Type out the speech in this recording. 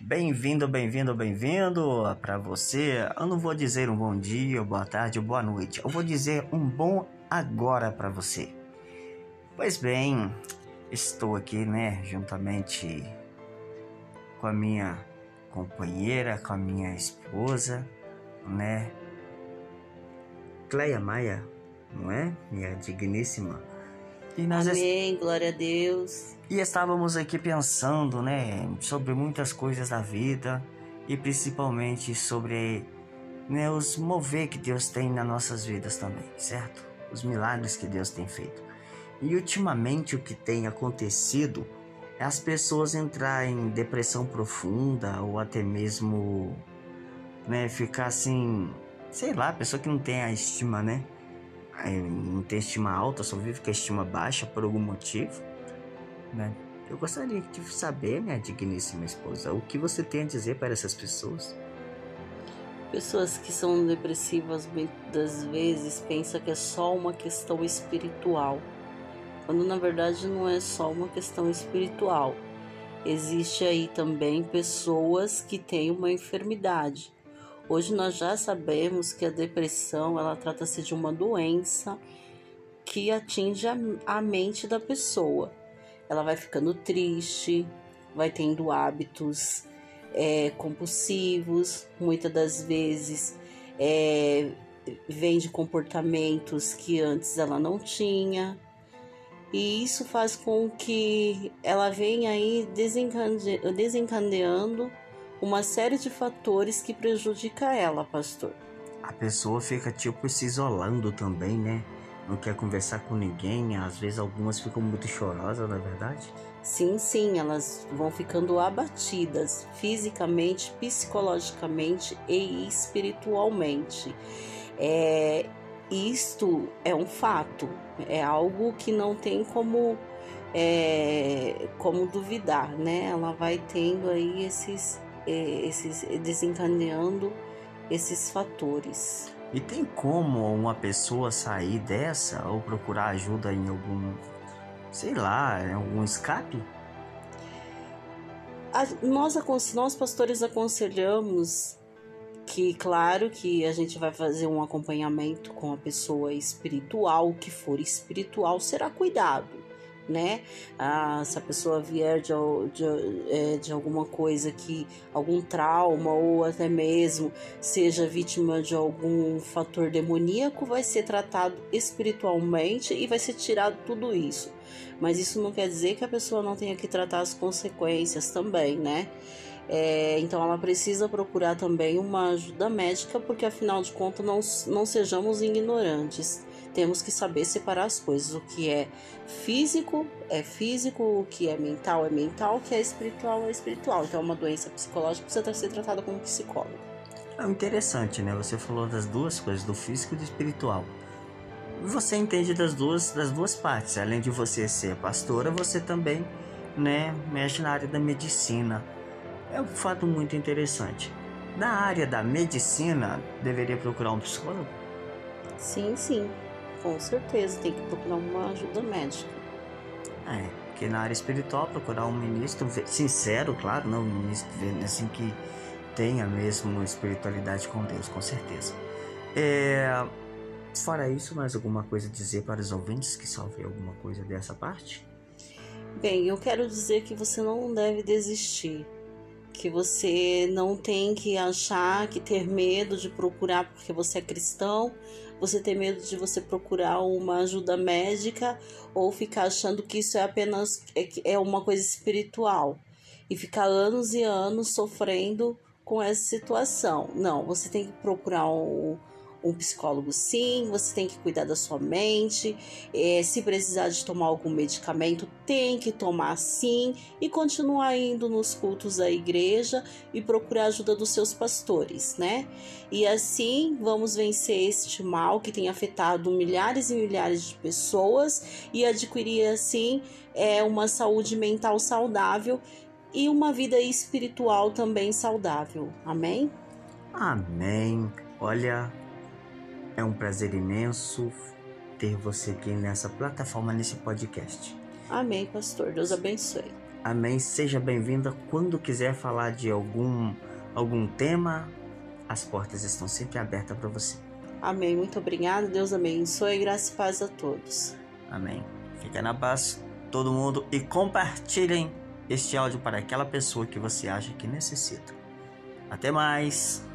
Bem-vindo, bem-vindo, bem-vindo para você. Eu não vou dizer um bom dia, boa tarde, boa noite. Eu vou dizer um bom agora para você. Pois bem, estou aqui, né, juntamente com a minha companheira, com a minha esposa, né? Cleia Maia, não é? Minha digníssima. E Amém, glória a Deus. E estávamos aqui pensando, né, sobre muitas coisas da vida e principalmente sobre né, os mover que Deus tem nas nossas vidas também, certo? Os milagres que Deus tem feito. E ultimamente o que tem acontecido é as pessoas entrar em depressão profunda ou até mesmo né, ficar assim, sei lá, pessoa que não tem a estima, né? Não tem estima alta, só vive com a estima baixa por algum motivo, né? Eu gostaria de saber, minha digníssima esposa, o que você tem a dizer para essas pessoas? Pessoas que são depressivas muitas vezes pensam que é só uma questão espiritual, quando na verdade não é só uma questão espiritual. Existe aí também pessoas que têm uma enfermidade, Hoje nós já sabemos que a depressão ela trata-se de uma doença que atinge a, a mente da pessoa. Ela vai ficando triste, vai tendo hábitos é, compulsivos, muitas das vezes é, vem de comportamentos que antes ela não tinha. E isso faz com que ela venha aí desencadeando uma série de fatores que prejudica ela, pastor. A pessoa fica tipo se isolando também, né? Não quer conversar com ninguém, às vezes algumas ficam muito chorosas, na é verdade? Sim, sim, elas vão ficando abatidas fisicamente, psicologicamente e espiritualmente. É, isto é um fato, é algo que não tem como é, como duvidar, né? Ela vai tendo aí esses esses, desencadeando esses fatores. E tem como uma pessoa sair dessa ou procurar ajuda em algum, sei lá, em algum escape? A, nós, nós pastores aconselhamos que, claro, que a gente vai fazer um acompanhamento com a pessoa espiritual, o que for espiritual será cuidado né? Ah, se a pessoa vier de, de, é, de alguma coisa que, algum trauma ou até mesmo seja vítima de algum fator demoníaco, vai ser tratado espiritualmente e vai ser tirado tudo isso. Mas isso não quer dizer que a pessoa não tenha que tratar as consequências também, né? É, então ela precisa procurar também uma ajuda médica, porque afinal de contas não, não sejamos ignorantes temos que saber separar as coisas. O que é físico é físico, o que é mental é mental, o que é espiritual é espiritual. Então, uma doença psicológica precisa ser tratada como psicólogo. É interessante, né? Você falou das duas coisas, do físico e do espiritual. Você entende das duas, das duas partes. Além de você ser pastora, você também, né, mexe na área da medicina. É um fato muito interessante. Na área da medicina, deveria procurar um psicólogo? Sim, sim. Com certeza, tem que procurar uma ajuda médica. É, porque na área espiritual procurar um ministro sincero, claro, não um ministro assim que tenha mesmo espiritualidade com Deus, com certeza. É, fora isso, mais alguma coisa a dizer para os ouvintes que salve alguma coisa dessa parte? Bem, eu quero dizer que você não deve desistir que você não tem que achar que ter medo de procurar porque você é cristão, você ter medo de você procurar uma ajuda médica ou ficar achando que isso é apenas é, é uma coisa espiritual e ficar anos e anos sofrendo com essa situação. Não, você tem que procurar um um psicólogo sim, você tem que cuidar da sua mente. É, se precisar de tomar algum medicamento, tem que tomar sim e continuar indo nos cultos da igreja e procurar a ajuda dos seus pastores, né? E assim vamos vencer este mal que tem afetado milhares e milhares de pessoas e adquirir assim é, uma saúde mental saudável e uma vida espiritual também saudável. Amém? Amém. Olha, é um prazer imenso ter você aqui nessa plataforma, nesse podcast. Amém, pastor. Deus abençoe. Amém. Seja bem-vinda quando quiser falar de algum algum tema. As portas estão sempre abertas para você. Amém. Muito obrigada. Deus abençoe. Graça e paz a todos. Amém. Fica na paz, todo mundo, e compartilhem este áudio para aquela pessoa que você acha que necessita. Até mais!